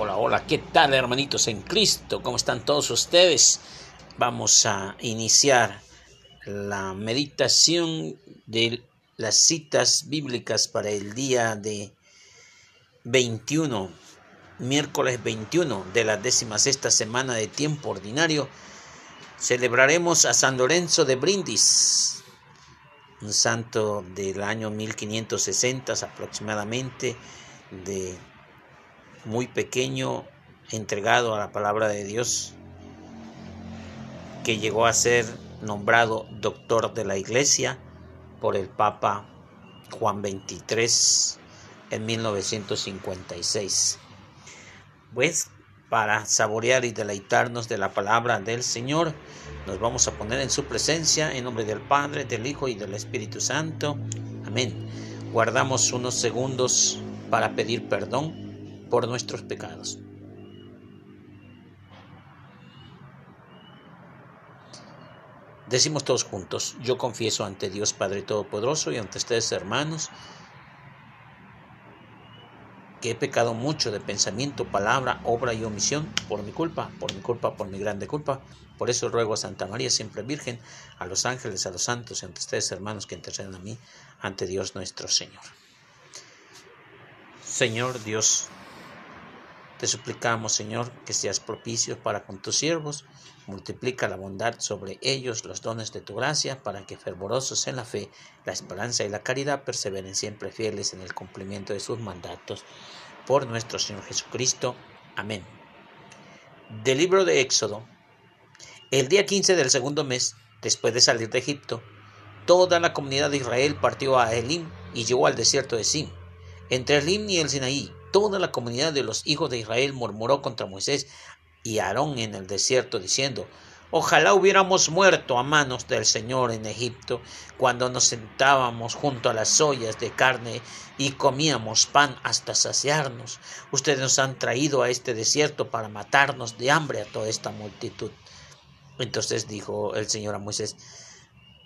Hola, hola, ¿qué tal hermanitos en Cristo? ¿Cómo están todos ustedes? Vamos a iniciar la meditación de las citas bíblicas para el día de 21, miércoles 21 de la décima sexta semana de tiempo ordinario. Celebraremos a San Lorenzo de Brindis, un santo del año 1560 aproximadamente, de muy pequeño, entregado a la palabra de Dios, que llegó a ser nombrado doctor de la iglesia por el Papa Juan XXIII en 1956. Pues para saborear y deleitarnos de la palabra del Señor, nos vamos a poner en su presencia en nombre del Padre, del Hijo y del Espíritu Santo. Amén. Guardamos unos segundos para pedir perdón por nuestros pecados. Decimos todos juntos, yo confieso ante Dios Padre Todopoderoso y ante ustedes hermanos, que he pecado mucho de pensamiento, palabra, obra y omisión por mi culpa, por mi culpa, por mi grande culpa. Por eso ruego a Santa María, siempre Virgen, a los ángeles, a los santos y ante ustedes hermanos que interceden a mí, ante Dios nuestro Señor. Señor Dios te suplicamos, Señor, que seas propicio para con tus siervos, multiplica la bondad sobre ellos los dones de tu gracia, para que fervorosos en la fe, la esperanza y la caridad perseveren siempre fieles en el cumplimiento de sus mandatos. Por nuestro Señor Jesucristo. Amén. Del libro de Éxodo. El día 15 del segundo mes, después de salir de Egipto, toda la comunidad de Israel partió a Elim y llegó al desierto de Sin. Entre Elim y el Sinaí toda la comunidad de los hijos de Israel murmuró contra Moisés y Aarón en el desierto, diciendo, Ojalá hubiéramos muerto a manos del Señor en Egipto, cuando nos sentábamos junto a las ollas de carne y comíamos pan hasta saciarnos. Ustedes nos han traído a este desierto para matarnos de hambre a toda esta multitud. Entonces dijo el Señor a Moisés,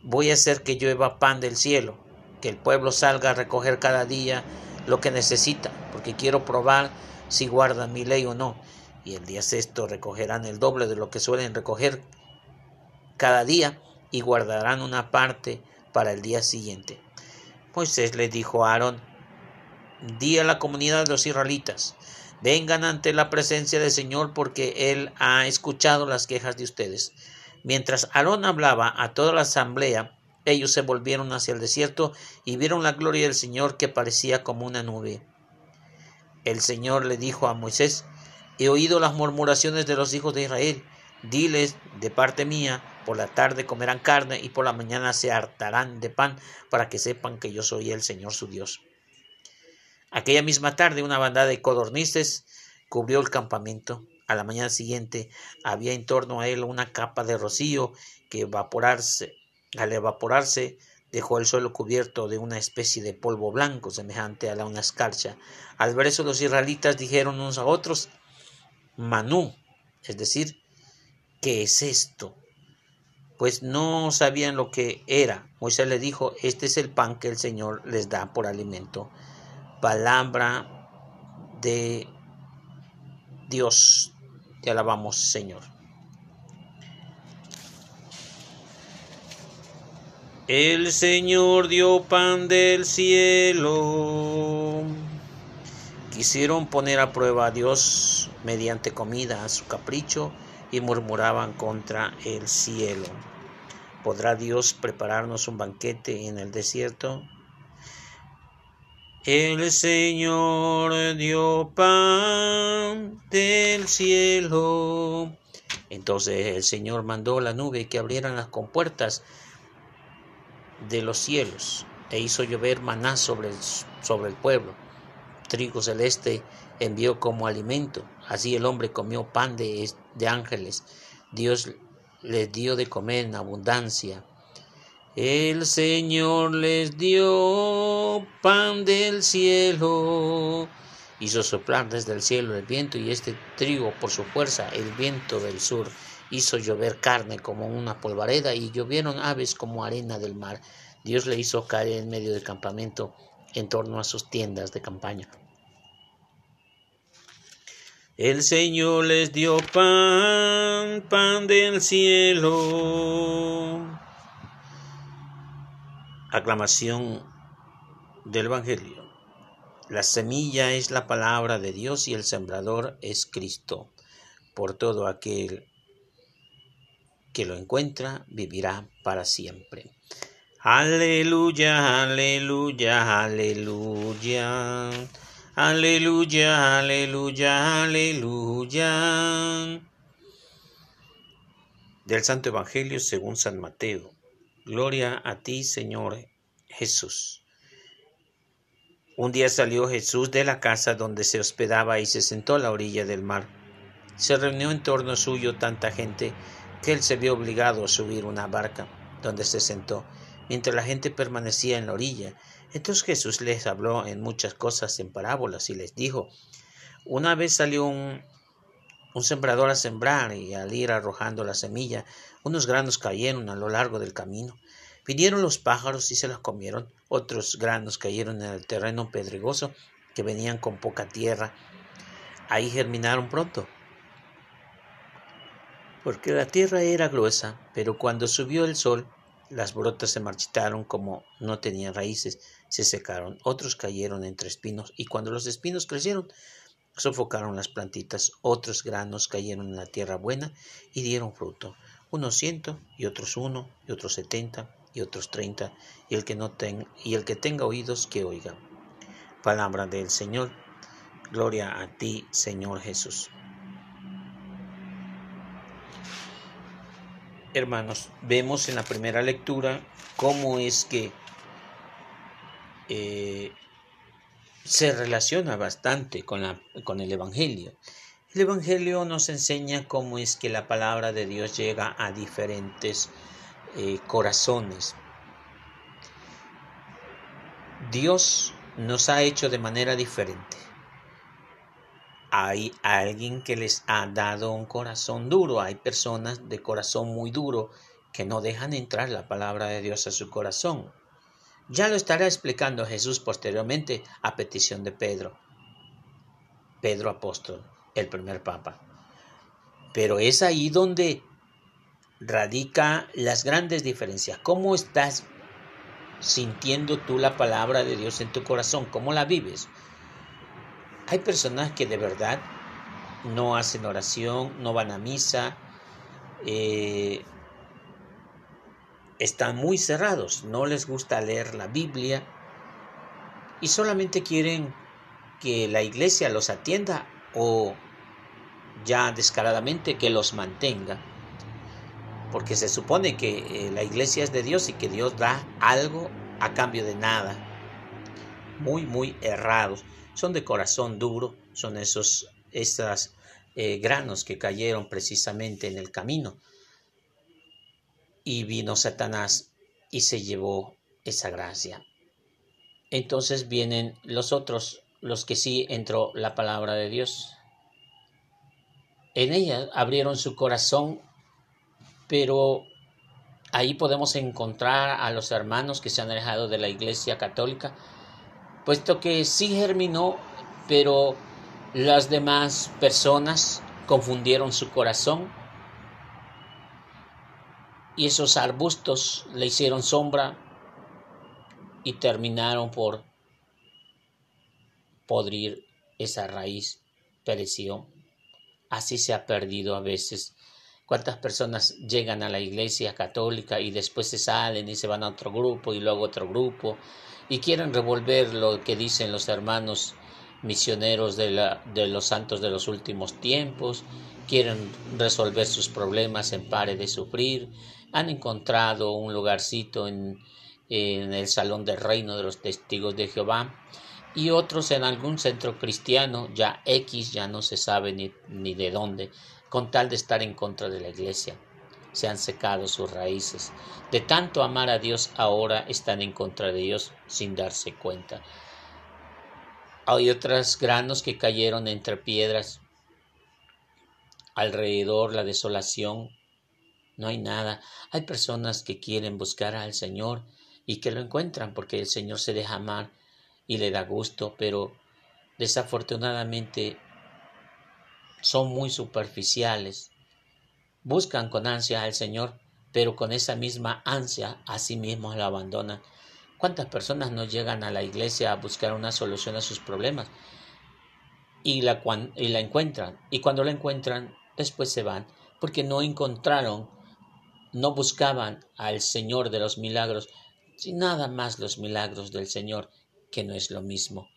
voy a hacer que llueva pan del cielo, que el pueblo salga a recoger cada día lo que necesita, porque quiero probar si guardan mi ley o no. Y el día sexto recogerán el doble de lo que suelen recoger cada día y guardarán una parte para el día siguiente. Moisés le dijo a Aarón, di a la comunidad de los israelitas, vengan ante la presencia del Señor porque Él ha escuchado las quejas de ustedes. Mientras Aarón hablaba a toda la asamblea, ellos se volvieron hacia el desierto y vieron la gloria del Señor que parecía como una nube. El Señor le dijo a Moisés, He oído las murmuraciones de los hijos de Israel. Diles de parte mía, por la tarde comerán carne y por la mañana se hartarán de pan para que sepan que yo soy el Señor su Dios. Aquella misma tarde una bandada de codornices cubrió el campamento. A la mañana siguiente había en torno a él una capa de rocío que evaporarse al evaporarse, dejó el suelo cubierto de una especie de polvo blanco semejante a la una escarcha. Al ver eso los israelitas dijeron unos a otros, Manú, es decir, ¿qué es esto? Pues no sabían lo que era. Moisés le dijo, este es el pan que el Señor les da por alimento. Palabra de Dios. Te alabamos, Señor. El Señor dio pan del cielo. Quisieron poner a prueba a Dios mediante comida a su capricho y murmuraban contra el cielo. ¿Podrá Dios prepararnos un banquete en el desierto? El Señor dio pan del cielo. Entonces el Señor mandó la nube que abrieran las compuertas de los cielos e hizo llover maná sobre el, sobre el pueblo. Trigo celeste envió como alimento. Así el hombre comió pan de, de ángeles. Dios les dio de comer en abundancia. El Señor les dio pan del cielo. Hizo soplar desde el cielo el viento y este trigo por su fuerza, el viento del sur hizo llover carne como una polvareda y llovieron aves como arena del mar. Dios le hizo caer en medio del campamento en torno a sus tiendas de campaña. El Señor les dio pan, pan del cielo. Aclamación del Evangelio. La semilla es la palabra de Dios y el sembrador es Cristo. Por todo aquel que lo encuentra vivirá para siempre. Aleluya, aleluya, aleluya. Aleluya, aleluya, aleluya. Del Santo Evangelio según San Mateo. Gloria a ti, Señor Jesús. Un día salió Jesús de la casa donde se hospedaba y se sentó a la orilla del mar. Se reunió en torno suyo tanta gente que él se vio obligado a subir una barca, donde se sentó, mientras la gente permanecía en la orilla. Entonces Jesús les habló en muchas cosas en parábolas y les dijo, una vez salió un, un sembrador a sembrar y al ir arrojando la semilla, unos granos cayeron a lo largo del camino. Vinieron los pájaros y se los comieron. Otros granos cayeron en el terreno pedregoso que venían con poca tierra. Ahí germinaron pronto. Porque la tierra era gruesa, pero cuando subió el sol, las brotas se marchitaron como no tenían raíces, se secaron. Otros cayeron entre espinos y cuando los espinos crecieron, sofocaron las plantitas. Otros granos cayeron en la tierra buena y dieron fruto. Unos ciento y otros uno y otros setenta y otros treinta y el que no tenga y el que tenga oídos que oiga. Palabra del Señor. Gloria a ti, Señor Jesús. Hermanos, vemos en la primera lectura cómo es que eh, se relaciona bastante con, la, con el Evangelio. El Evangelio nos enseña cómo es que la palabra de Dios llega a diferentes eh, corazones. Dios nos ha hecho de manera diferente hay alguien que les ha dado un corazón duro, hay personas de corazón muy duro que no dejan entrar la palabra de Dios a su corazón. Ya lo estará explicando Jesús posteriormente a petición de Pedro, Pedro apóstol, el primer papa. Pero es ahí donde radica las grandes diferencias. ¿Cómo estás sintiendo tú la palabra de Dios en tu corazón? ¿Cómo la vives? Hay personas que de verdad no hacen oración, no van a misa, eh, están muy cerrados, no les gusta leer la Biblia y solamente quieren que la iglesia los atienda o ya descaradamente que los mantenga. Porque se supone que eh, la iglesia es de Dios y que Dios da algo a cambio de nada. Muy, muy errados son de corazón duro, son esos estos eh, granos que cayeron precisamente en el camino. Y vino Satanás y se llevó esa gracia. Entonces vienen los otros, los que sí entró la palabra de Dios. En ella abrieron su corazón, pero ahí podemos encontrar a los hermanos que se han alejado de la iglesia católica, puesto que sí germinó, pero las demás personas confundieron su corazón y esos arbustos le hicieron sombra y terminaron por podrir esa raíz, pereció. Así se ha perdido a veces. ¿Cuántas personas llegan a la iglesia católica y después se salen y se van a otro grupo y luego otro grupo y quieren revolver lo que dicen los hermanos misioneros de, la, de los santos de los últimos tiempos, quieren resolver sus problemas en pare de sufrir, han encontrado un lugarcito en, en el salón del reino de los testigos de Jehová y otros en algún centro cristiano, ya X, ya no se sabe ni, ni de dónde, con tal de estar en contra de la iglesia se han secado sus raíces. De tanto amar a Dios ahora están en contra de Dios sin darse cuenta. Hay otros granos que cayeron entre piedras. Alrededor la desolación. No hay nada. Hay personas que quieren buscar al Señor y que lo encuentran porque el Señor se deja amar y le da gusto, pero desafortunadamente son muy superficiales. Buscan con ansia al Señor, pero con esa misma ansia a sí mismos la abandonan. ¿Cuántas personas no llegan a la iglesia a buscar una solución a sus problemas? Y la, y la encuentran. Y cuando la encuentran, después se van, porque no encontraron, no buscaban al Señor de los milagros, sin nada más los milagros del Señor, que no es lo mismo.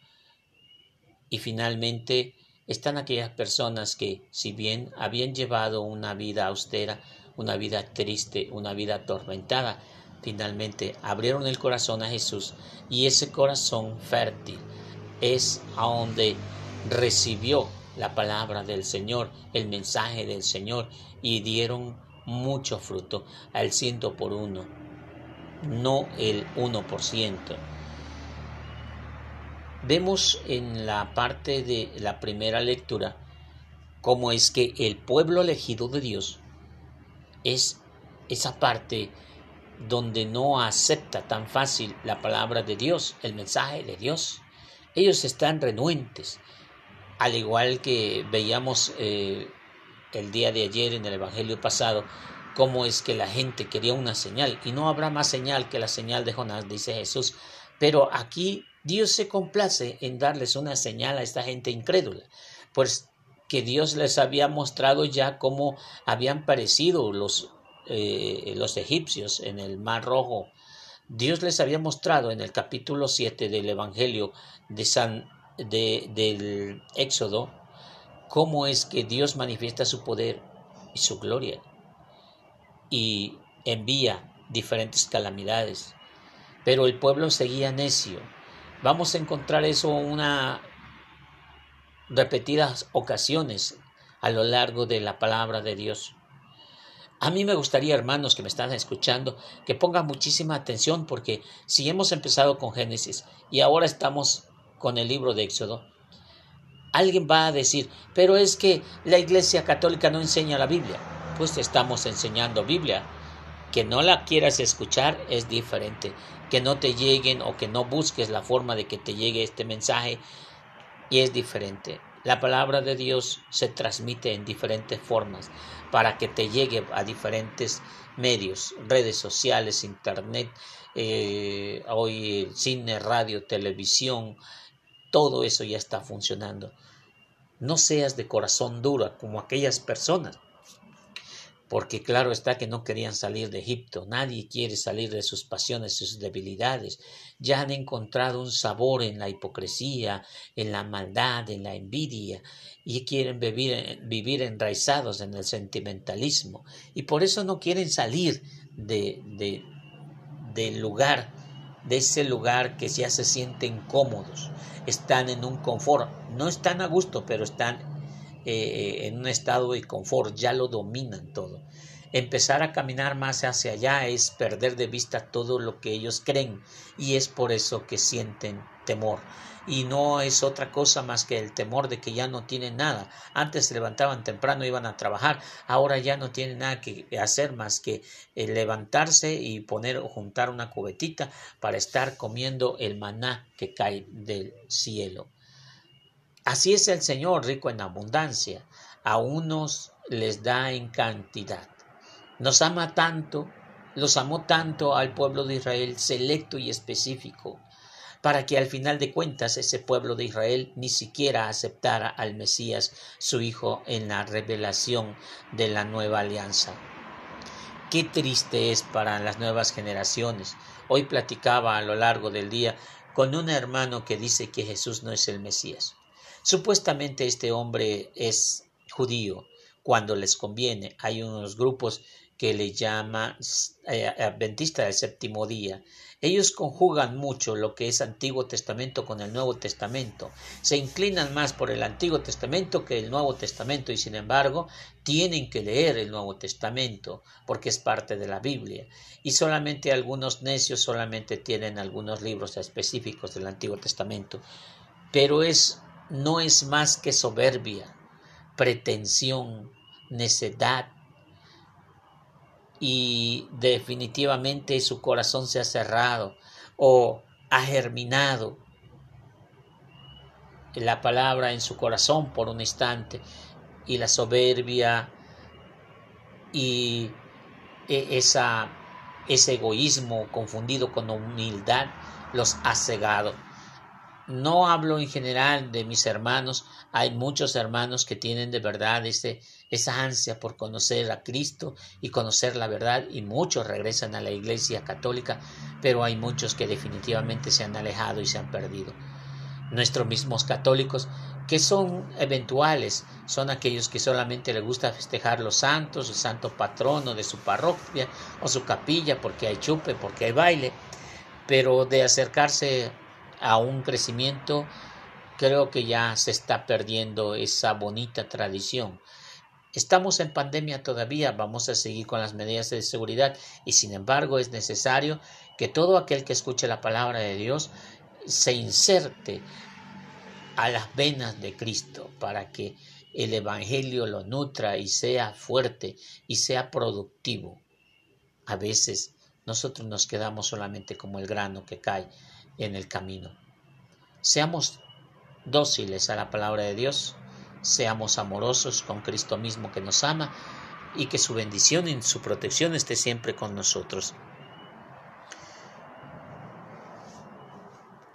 Y finalmente están aquellas personas que, si bien habían llevado una vida austera, una vida triste, una vida atormentada, finalmente abrieron el corazón a Jesús y ese corazón fértil es a donde recibió la palabra del Señor, el mensaje del Señor y dieron mucho fruto al ciento por uno, no el uno por ciento. Vemos en la parte de la primera lectura cómo es que el pueblo elegido de Dios es esa parte donde no acepta tan fácil la palabra de Dios, el mensaje de Dios. Ellos están renuentes, al igual que veíamos eh, el día de ayer en el Evangelio pasado, cómo es que la gente quería una señal, y no habrá más señal que la señal de Jonás, dice Jesús. Pero aquí Dios se complace en darles una señal a esta gente incrédula, pues que Dios les había mostrado ya cómo habían parecido los, eh, los egipcios en el Mar Rojo. Dios les había mostrado en el capítulo 7 del Evangelio de San, de, del Éxodo cómo es que Dios manifiesta su poder y su gloria y envía diferentes calamidades. Pero el pueblo seguía necio Vamos a encontrar eso una repetidas ocasiones a lo largo de la palabra de Dios. A mí me gustaría, hermanos que me están escuchando, que pongan muchísima atención porque si hemos empezado con Génesis y ahora estamos con el libro de Éxodo, alguien va a decir, pero es que la Iglesia Católica no enseña la Biblia. Pues estamos enseñando Biblia. Que no la quieras escuchar es diferente que no te lleguen o que no busques la forma de que te llegue este mensaje y es diferente. La palabra de Dios se transmite en diferentes formas para que te llegue a diferentes medios, redes sociales, internet, eh, hoy cine, radio, televisión, todo eso ya está funcionando. No seas de corazón duro como aquellas personas porque claro está que no querían salir de Egipto, nadie quiere salir de sus pasiones, sus debilidades, ya han encontrado un sabor en la hipocresía, en la maldad, en la envidia, y quieren vivir, vivir enraizados en el sentimentalismo, y por eso no quieren salir de, de, del lugar, de ese lugar que ya se sienten cómodos, están en un confort, no están a gusto, pero están eh, en un estado de confort, ya lo dominan todo. Empezar a caminar más hacia allá es perder de vista todo lo que ellos creen y es por eso que sienten temor. Y no es otra cosa más que el temor de que ya no tienen nada. Antes se levantaban temprano, iban a trabajar, ahora ya no tienen nada que hacer más que eh, levantarse y poner o juntar una cubetita para estar comiendo el maná que cae del cielo. Así es el Señor rico en abundancia, a unos les da en cantidad. Nos ama tanto, los amó tanto al pueblo de Israel selecto y específico, para que al final de cuentas ese pueblo de Israel ni siquiera aceptara al Mesías, su Hijo, en la revelación de la nueva alianza. Qué triste es para las nuevas generaciones. Hoy platicaba a lo largo del día con un hermano que dice que Jesús no es el Mesías. Supuestamente este hombre es judío cuando les conviene. Hay unos grupos que le llama eh, Adventista del séptimo día. Ellos conjugan mucho lo que es Antiguo Testamento con el Nuevo Testamento. Se inclinan más por el Antiguo Testamento que el Nuevo Testamento y sin embargo tienen que leer el Nuevo Testamento porque es parte de la Biblia. Y solamente algunos necios solamente tienen algunos libros específicos del Antiguo Testamento. Pero es no es más que soberbia, pretensión, necedad y definitivamente su corazón se ha cerrado o ha germinado la palabra en su corazón por un instante, y la soberbia y e, ese egoísmo confundido con humildad los ha cegado. No hablo en general de mis hermanos, hay muchos hermanos que tienen de verdad ese, esa ansia por conocer a Cristo y conocer la verdad y muchos regresan a la iglesia católica, pero hay muchos que definitivamente se han alejado y se han perdido. Nuestros mismos católicos que son eventuales, son aquellos que solamente les gusta festejar los santos, el santo patrono de su parroquia o su capilla porque hay chupe, porque hay baile, pero de acercarse a un crecimiento creo que ya se está perdiendo esa bonita tradición. Estamos en pandemia todavía, vamos a seguir con las medidas de seguridad y sin embargo es necesario que todo aquel que escuche la palabra de Dios se inserte a las venas de Cristo para que el Evangelio lo nutra y sea fuerte y sea productivo. A veces nosotros nos quedamos solamente como el grano que cae en el camino. Seamos dóciles a la palabra de Dios, seamos amorosos con Cristo mismo que nos ama y que su bendición y su protección esté siempre con nosotros.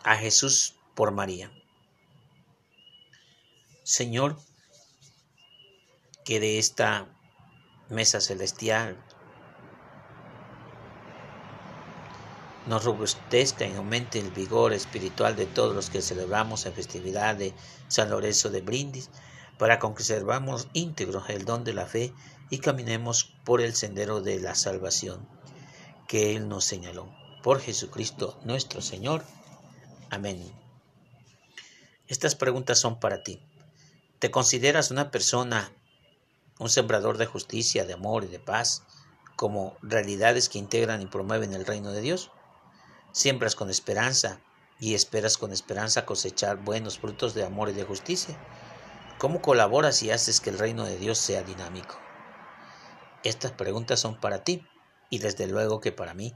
A Jesús por María. Señor, que de esta mesa celestial nos robustezca y aumente el vigor espiritual de todos los que celebramos la festividad de San Lorenzo de Brindis, para conservamos íntegro el don de la fe y caminemos por el sendero de la salvación que Él nos señaló. Por Jesucristo nuestro Señor. Amén. Estas preguntas son para ti. ¿Te consideras una persona, un sembrador de justicia, de amor y de paz, como realidades que integran y promueven el reino de Dios? ¿Siembras con esperanza y esperas con esperanza cosechar buenos frutos de amor y de justicia? ¿Cómo colaboras y haces que el reino de Dios sea dinámico? Estas preguntas son para ti y desde luego que para mí.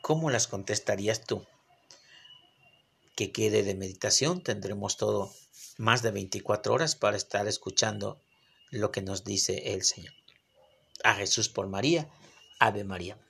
¿Cómo las contestarías tú? Que quede de meditación, tendremos todo más de 24 horas para estar escuchando lo que nos dice el Señor. A Jesús por María, Ave María.